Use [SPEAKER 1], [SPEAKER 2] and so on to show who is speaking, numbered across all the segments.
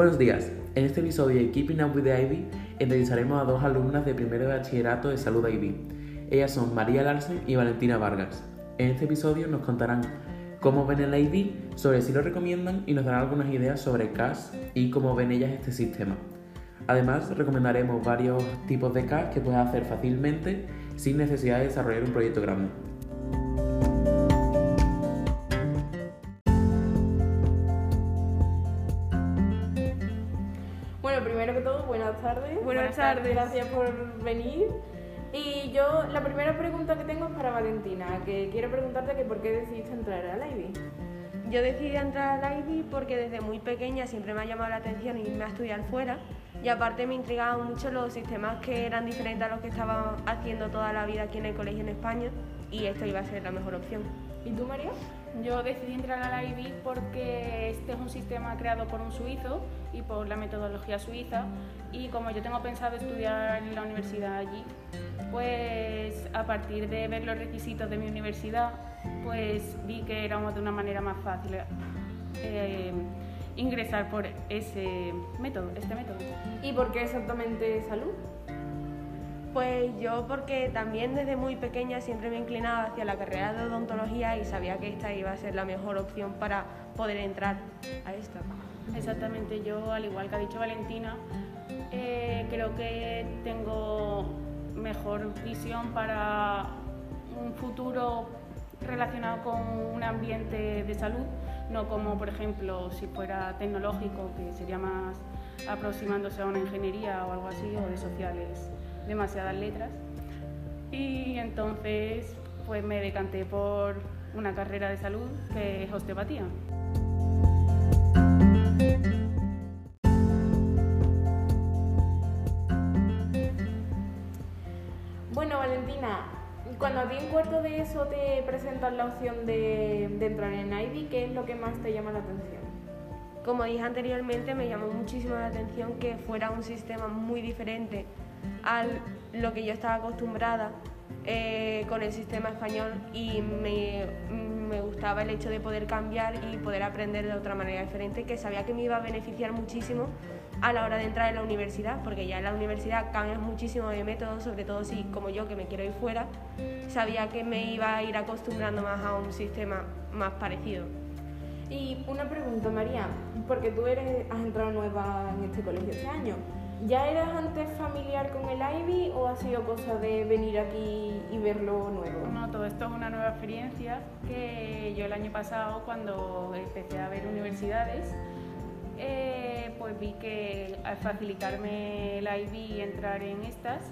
[SPEAKER 1] Buenos días. En este episodio de Keeping Up with the Ivy entrevistaremos a dos alumnas de primero de bachillerato de Salud Ivy. Ellas son María Larsen y Valentina Vargas. En este episodio nos contarán cómo ven el Ivy, sobre si lo recomiendan y nos darán algunas ideas sobre CAS y cómo ven ellas este sistema. Además, recomendaremos varios tipos de CAS que puedes hacer fácilmente sin necesidad de desarrollar un proyecto grande.
[SPEAKER 2] Tardes. Gracias por venir. Y yo, la primera pregunta que tengo es para Valentina, que quiero preguntarte que por qué decidiste entrar a la.
[SPEAKER 3] Yo decidí entrar a la Ivy porque desde muy pequeña siempre me ha llamado la atención irme a estudiar fuera y aparte me intrigaban mucho los sistemas que eran diferentes a los que estaba haciendo toda la vida aquí en el colegio en España y esto iba a ser la mejor opción.
[SPEAKER 2] ¿Y tú, María?
[SPEAKER 4] Yo decidí entrar a la IBI porque este es un sistema creado por un suizo y por la metodología suiza y como yo tengo pensado estudiar en la universidad allí, pues a partir de ver los requisitos de mi universidad, pues vi que era de una manera más fácil eh, ingresar por ese método, este método.
[SPEAKER 2] ¿Y por qué exactamente salud?
[SPEAKER 3] Pues yo porque también desde muy pequeña siempre me inclinaba hacia la carrera de odontología y sabía que esta iba a ser la mejor opción para poder entrar a esta.
[SPEAKER 4] Exactamente, yo al igual que ha dicho Valentina, eh, creo que tengo mejor visión para un futuro relacionado con un ambiente de salud, no como por ejemplo si fuera tecnológico, que sería más aproximándose a una ingeniería o algo así, o de sociales demasiadas letras. Y entonces pues me decanté por una carrera de salud que es osteopatía.
[SPEAKER 2] Bueno, Valentina, cuando a ti en cuarto de eso te presentan la opción de, de entrar en IB, ¿qué es lo que más te llama la atención?
[SPEAKER 3] Como dije anteriormente, me llamó muchísimo la atención que fuera un sistema muy diferente a lo que yo estaba acostumbrada eh, con el sistema español y me, me, gustaba el hecho de poder cambiar y poder aprender de otra manera diferente que sabía que me iba a beneficiar muchísimo a la hora de entrar en la universidad, porque ya en la universidad cambias muchísimo de método, sobre todo si como yo que me quiero ir fuera, sabía que me iba a ir acostumbrando más a un sistema más parecido.
[SPEAKER 2] Y una pregunta, María, porque tú eres, has entrado nueva en este colegio este año. ¿Ya eras antes familiar con el Ivy o ha sido cosa de venir aquí y verlo nuevo?
[SPEAKER 4] No, todo esto es una nueva experiencia que yo el año pasado cuando empecé a ver universidades, eh, pues vi que al facilitarme el Ivy y entrar en estas,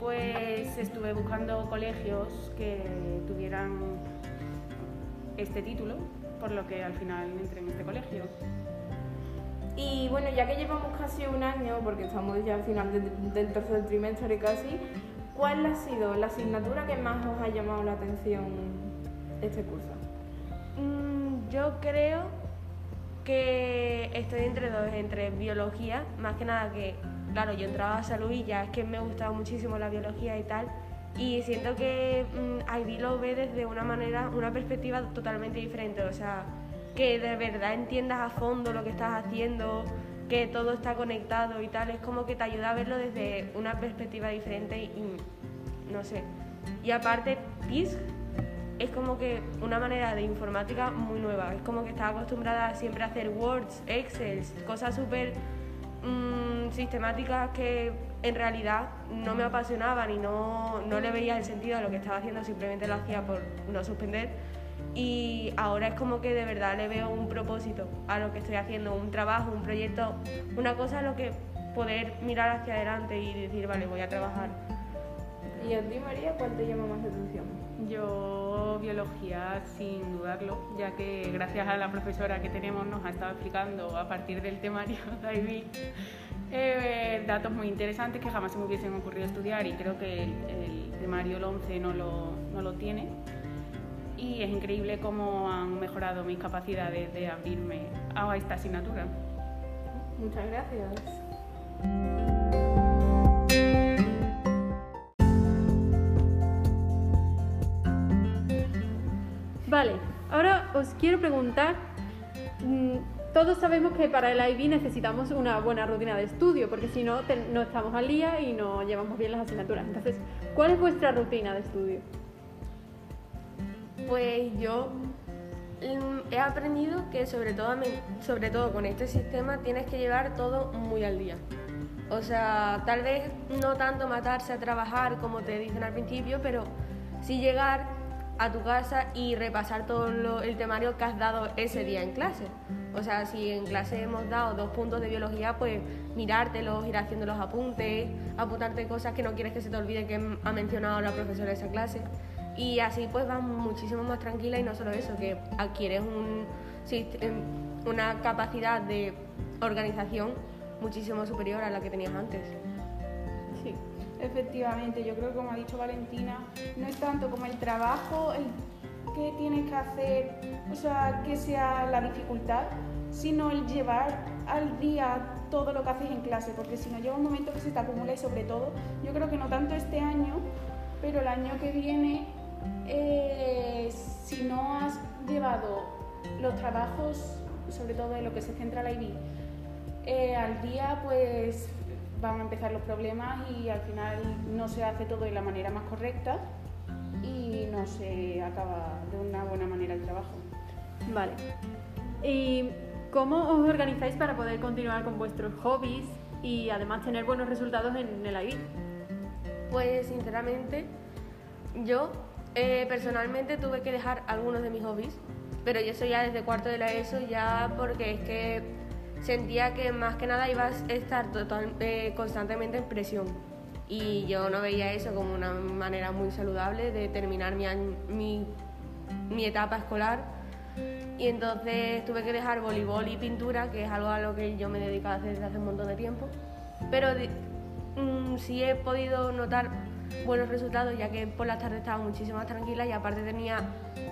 [SPEAKER 4] pues estuve buscando colegios que tuvieran este título, por lo que al final entré en este colegio.
[SPEAKER 2] Y bueno, ya que llevamos casi un año, porque estamos ya al final de, del tercer trimestre casi, ¿cuál ha sido la asignatura que más os ha llamado la atención este curso?
[SPEAKER 3] Mm, yo creo que estoy entre dos, entre biología, más que nada que, claro, yo entraba a salud y ya es que me gustaba muchísimo la biología y tal, y siento que mmm, lo ve desde una manera, una perspectiva totalmente diferente, o sea, que de verdad entiendas a fondo lo que estás haciendo, que todo está conectado y tal, es como que te ayuda a verlo desde una perspectiva diferente y no sé. Y aparte, PIS es como que una manera de informática muy nueva, es como que estaba acostumbrada siempre a hacer Words, Excel, cosas súper mmm, sistemáticas que en realidad no me apasionaban y no, no le veía el sentido a lo que estaba haciendo, simplemente lo hacía por no suspender y ahora es como que de verdad le veo un propósito a lo que estoy haciendo, un trabajo, un proyecto, una cosa a lo que poder mirar hacia adelante y decir, vale, voy a trabajar.
[SPEAKER 2] ¿Y a ti, María, cuál te llama más la atención?
[SPEAKER 4] Yo biología sin dudarlo, ya que gracias a la profesora que tenemos nos ha estado explicando a partir del temario de IB eh, datos muy interesantes que jamás se me hubiesen ocurrido estudiar y creo que el, el temario el 11 no lo, no lo tiene y es increíble cómo han mejorado mis capacidades de abrirme a esta asignatura.
[SPEAKER 2] Muchas gracias.
[SPEAKER 5] Vale, ahora os quiero preguntar, todos sabemos que para el IB necesitamos una buena rutina de estudio, porque si no, no estamos al día y no llevamos bien las asignaturas. Entonces, ¿cuál es vuestra rutina de estudio?
[SPEAKER 3] Pues yo mm, he aprendido que sobre todo, sobre todo con este sistema tienes que llevar todo muy al día. O sea, tal vez no tanto matarse a trabajar como te dicen al principio, pero sí llegar a tu casa y repasar todo el temario que has dado ese día en clase. O sea, si en clase hemos dado dos puntos de biología, pues mirártelos, ir haciendo los apuntes, apuntarte cosas que no quieres que se te olvide que ha mencionado la profesora de esa clase. Y así pues vas muchísimo más tranquila y no solo eso, que adquieres un, em, una capacidad de organización muchísimo superior a la que tenías antes.
[SPEAKER 4] Sí, efectivamente, yo creo que como ha dicho Valentina, no es tanto como el trabajo, el que tienes que hacer, o sea, que sea la dificultad, sino el llevar al día todo lo que haces en clase, porque si no llega un momento que se te acumula y sobre todo, yo creo que no tanto este año, pero el año que viene, eh, si no has llevado los trabajos, sobre todo en lo que se centra la IB, eh, al día pues van a empezar los problemas y al final no se hace todo de la manera más correcta y no se acaba de una buena manera el trabajo.
[SPEAKER 5] Vale. ¿Y cómo os organizáis para poder continuar con vuestros hobbies y además tener buenos resultados en el IB?
[SPEAKER 3] Pues sinceramente, yo eh, personalmente tuve que dejar algunos de mis hobbies, pero yo eso ya desde cuarto de la ESO, ya porque es que sentía que más que nada iba a estar total- eh, constantemente en presión. Y yo no veía eso como una manera muy saludable de terminar mi, mi, mi etapa escolar. Y entonces tuve que dejar voleibol y pintura, que es algo a lo que yo me he dedicado a hacer desde hace un montón de tiempo. Pero mm, sí he podido notar buenos resultados, ya que por las tardes estaba muchísimo más tranquila y aparte tenía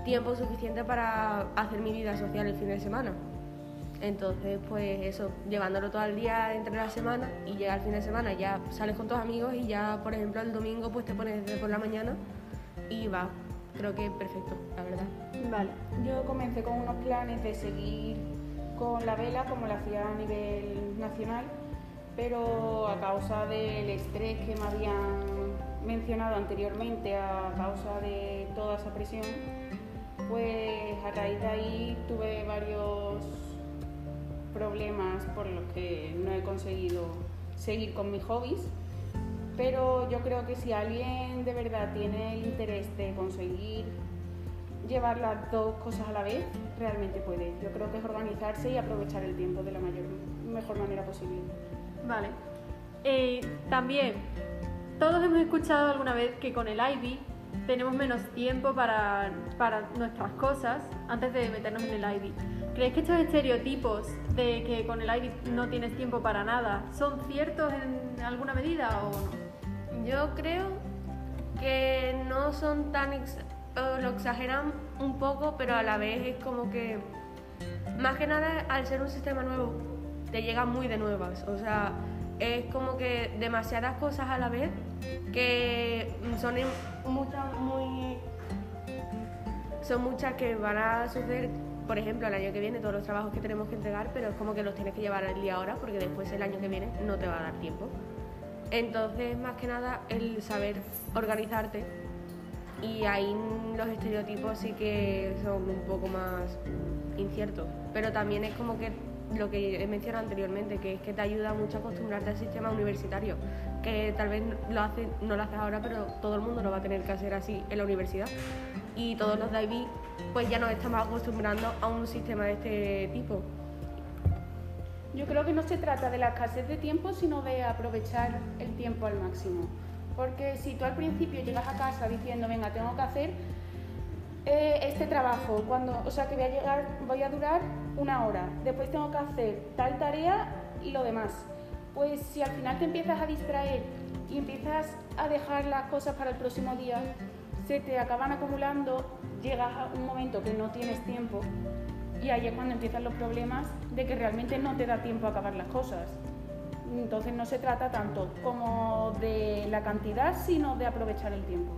[SPEAKER 3] tiempo suficiente para hacer mi vida social el fin de semana. Entonces, pues eso, llevándolo todo el día entre la semana y llega el fin de semana, ya sales con tus amigos y ya, por ejemplo, el domingo pues te pones desde por la mañana y va. Creo que perfecto, la verdad.
[SPEAKER 5] Vale.
[SPEAKER 4] Yo comencé con unos planes de seguir con la vela como lo hacía a nivel nacional, pero a causa del estrés que me habían mencionado anteriormente, a causa de toda esa presión, pues a raíz de ahí tuve varios problemas por los que no he conseguido seguir con mis hobbies. Pero yo creo que si alguien de verdad tiene el interés de conseguir llevar las dos cosas a la vez, realmente puede. Yo creo que es organizarse y aprovechar el tiempo de la mayor, mejor manera posible.
[SPEAKER 5] Vale. Eh, también, todos hemos escuchado alguna vez que con el IB tenemos menos tiempo para, para nuestras cosas antes de meternos en el IB. ¿Creéis que estos estereotipos de que con el IB no tienes tiempo para nada son ciertos en alguna medida o no?
[SPEAKER 3] Yo creo que no son tan... ex- lo exageran un poco, pero a la vez es como que... Más que nada, al ser un sistema nuevo, te llega muy de nuevas. O sea, es como que demasiadas cosas a la vez que son muchas, muy... Son muchas que van a suceder, por ejemplo, el año que viene, todos los trabajos que tenemos que entregar, pero es como que los tienes que llevar al día ahora, porque después el año que viene no te va a dar tiempo. Entonces, más que nada, el saber organizarte y ahí los estereotipos sí que son un poco más inciertos. Pero también es como que lo que he mencionado anteriormente, que es que te ayuda mucho a acostumbrarte al sistema universitario, que tal vez lo hace, no lo haces ahora, pero todo el mundo lo va a tener que hacer así en la universidad. Y todos los de IB pues ya nos estamos acostumbrando a un sistema de este tipo.
[SPEAKER 4] Yo creo que no se trata de la escasez de tiempo, sino de aprovechar el tiempo al máximo. Porque si tú al principio llegas a casa diciendo, venga, tengo que hacer eh, este trabajo, cuando, o sea que voy a llegar, voy a durar una hora, después tengo que hacer tal tarea y lo demás. Pues si al final te empiezas a distraer y empiezas a dejar las cosas para el próximo día, se te acaban acumulando, llegas a un momento que no tienes tiempo y ahí es cuando empiezan los problemas de que realmente no te da tiempo a acabar las cosas. Entonces no se trata tanto como de la cantidad, sino de aprovechar el tiempo.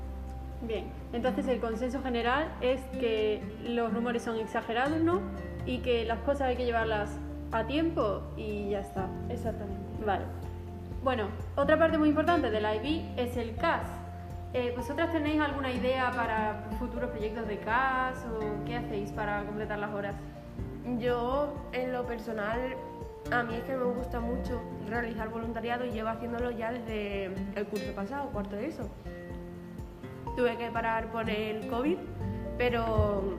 [SPEAKER 5] Bien, entonces el consenso general es que los rumores son exagerados, ¿no? Y que las cosas hay que llevarlas a tiempo y ya está.
[SPEAKER 4] Exactamente.
[SPEAKER 5] Vale. Bueno, otra parte muy importante del IB es el CAS. Eh, ¿Vosotras tenéis alguna idea para futuros proyectos de CAS o qué hacéis para completar las horas?
[SPEAKER 3] Yo, en lo personal, a mí es que me gusta mucho realizar voluntariado y llevo haciéndolo ya desde el curso pasado, cuarto de eso. Tuve que parar por el COVID, pero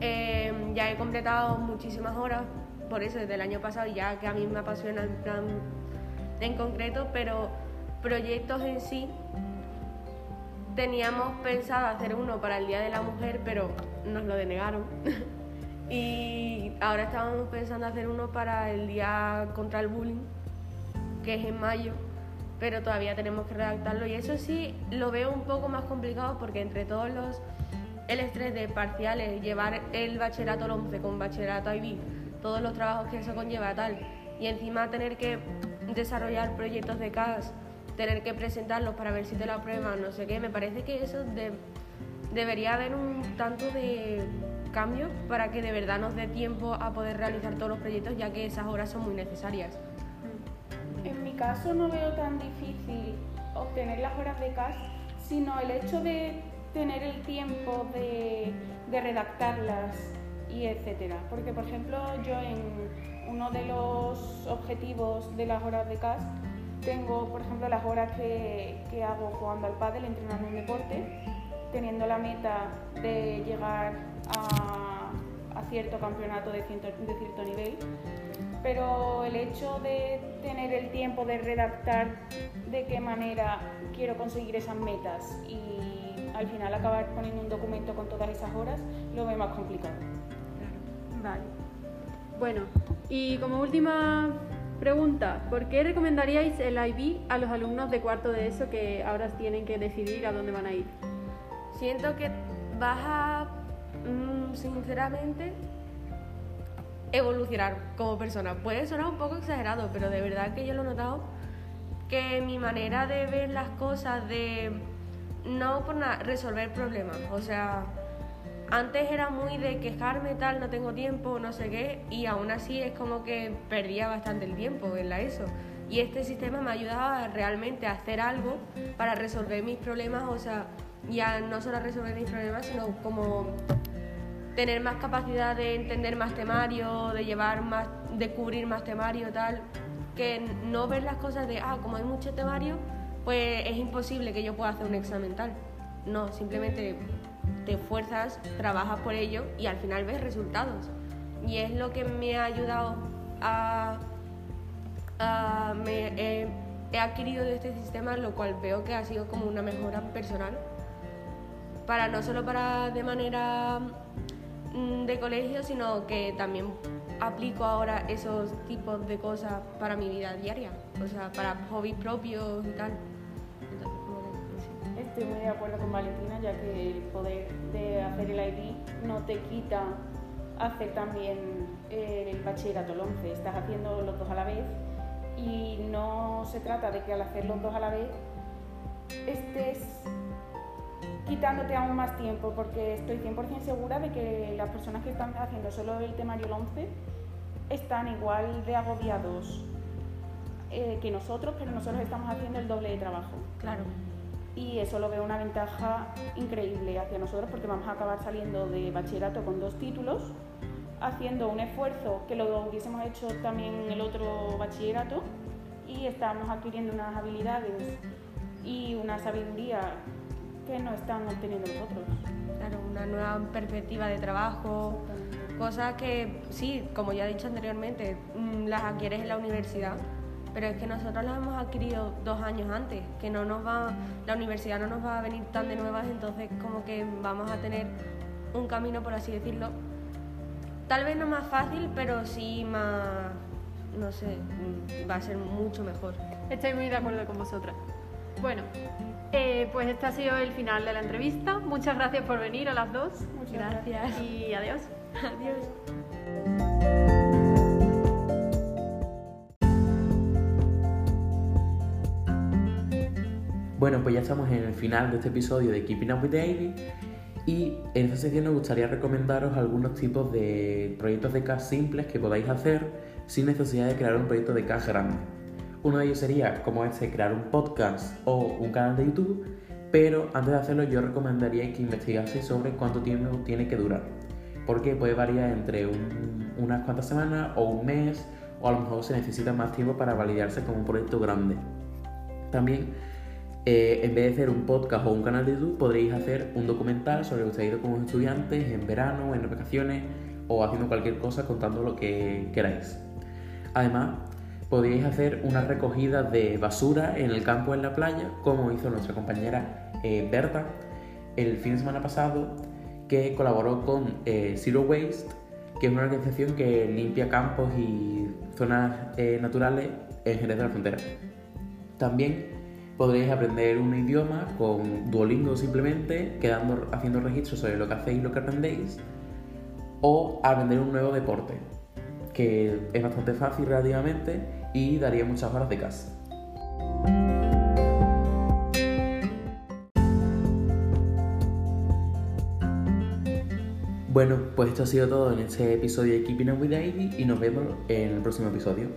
[SPEAKER 3] eh, ya he completado muchísimas horas por eso desde el año pasado, ya que a mí me apasiona el plan en concreto, pero proyectos en sí teníamos pensado hacer uno para el Día de la Mujer, pero nos lo denegaron. y ahora estábamos pensando hacer uno para el Día contra el Bullying, que es en mayo, pero todavía tenemos que redactarlo. Y eso sí lo veo un poco más complicado porque entre todos los. el estrés de parciales, llevar el bachillerato al 11 con bachillerato IB, todos los trabajos que eso conlleva, tal, y encima tener que desarrollar proyectos de CAS tener que presentarlos para ver si te lo aprueban, no sé qué, me parece que eso de- debería haber un tanto de cambio para que de verdad nos dé tiempo a poder realizar todos los proyectos, ya que esas horas son muy necesarias.
[SPEAKER 4] En mi caso no veo tan difícil obtener las horas de CAS, sino el hecho de tener el tiempo de, redactarlas y etcétera. Porque, por ejemplo, yo en uno de los objetivos de las horas de CAS tengo, por ejemplo, las horas que, hago jugando al pádel, entrenando un deporte, teniendo la meta de llegar a, cierto campeonato de cierto nivel pero el hecho de tener el tiempo de redactar de qué manera quiero conseguir esas metas y al final acabar poniendo un documento con todas esas horas, lo veo más complicado.
[SPEAKER 5] Vale. Bueno, y como última pregunta, ¿por qué recomendaríais el IB a los alumnos de cuarto de eso que ahora tienen que decidir a dónde van a ir?
[SPEAKER 3] Siento que vas a, mm, sinceramente, evolucionar como persona. Puede sonar un poco exagerado, pero de verdad que yo lo he notado que mi manera de ver las cosas, de no por nada, resolver problemas. O sea, antes era muy de quejarme tal, no tengo tiempo, no sé qué, y aún así es como que perdía bastante el tiempo en la ESO. Y este sistema me ha ayudado a realmente a hacer algo para resolver mis problemas, o sea, ya no solo a resolver mis problemas, sino como tener más capacidad de entender más temario, de llevar más, de cubrir más temario, tal, que no ver las cosas de, ah, como hay mucho temario, pues es imposible que yo pueda hacer un examen tal. No, simplemente te esfuerzas, trabajas por ello y al final ves resultados. Y es lo que me ha ayudado a... a- me, he- adquirido de este sistema, lo cual veo que ha sido como una mejora personal para no solo para de manera de colegio, sino que también aplico ahora esos tipos de cosas para mi vida diaria, o sea, para hobbies propios y tal.
[SPEAKER 4] Estoy muy de acuerdo con Valentina, ya que el poder de hacer el IB no te quita hacer también eh, el bachillerato el 11. Estás haciendo los dos a la vez y no se trata de que al hacer los dos a la vez estés quitándote aún más tiempo, porque estoy 100% segura de que las personas que están haciendo solo el temario el 11 están igual de agobiados eh, que nosotros, pero nosotros estamos haciendo el doble de trabajo.
[SPEAKER 3] Claro,
[SPEAKER 4] Y eso lo veo una ventaja increíble hacia nosotros porque vamos a acabar saliendo de bachillerato con dos títulos, haciendo un esfuerzo que lo hubiésemos hecho también en el otro bachillerato y estamos adquiriendo unas habilidades y una sabiduría que no están obteniendo los otros.
[SPEAKER 3] claro, una nueva perspectiva de trabajo, cosas que sí, como ya he dicho anteriormente, mm, las adquieres en la universidad, pero es que nosotros las hemos adquirido dos años antes, que no nos va, la universidad no nos va a venir tan de nuevas, entonces como que vamos a tener un camino, por así decirlo, tal vez no más fácil, pero sí más, no sé, mm, va a ser mucho mejor.
[SPEAKER 5] Estoy muy de acuerdo con vosotras. Bueno, eh, pues este ha sido el final de la entrevista. Muchas gracias por venir a las dos.
[SPEAKER 4] Muchas
[SPEAKER 3] Gracias.
[SPEAKER 5] Y adiós.
[SPEAKER 3] Adiós.
[SPEAKER 1] Bueno, pues ya estamos en el final de este episodio de Keeping Up with the Ivy Y en esta sección nos gustaría recomendaros algunos tipos de proyectos de CAS simples que podáis hacer sin necesidad de crear un proyecto de CAS grande. Uno de ellos sería, como este, crear un podcast o un canal de YouTube, pero antes de hacerlo yo recomendaría que investigaseis sobre cuánto tiempo tiene que durar. Porque puede variar entre unas cuantas semanas o un mes, o a lo mejor se necesita más tiempo para validarse como un proyecto grande. También eh, en vez de hacer un podcast o un canal de YouTube, podréis hacer un documental sobre lo que ido como estudiantes en verano, en vacaciones o haciendo cualquier cosa contando lo que queráis. Además, podríais hacer una recogida de basura en el campo en la playa, como hizo nuestra compañera eh, Berta el fin de semana pasado, que colaboró con eh, Zero Waste, que es una organización que limpia campos y zonas naturales en Jerez de la Frontera. También podréis aprender un idioma con Duolingo simplemente, quedando, haciendo registros sobre lo que hacéis y lo que aprendéis, o aprender un nuevo deporte, que es bastante fácil relativamente y daría muchas horas de casa. Bueno, pues esto ha sido todo en este episodio de Keeping Up with Ivy y nos vemos en el próximo episodio.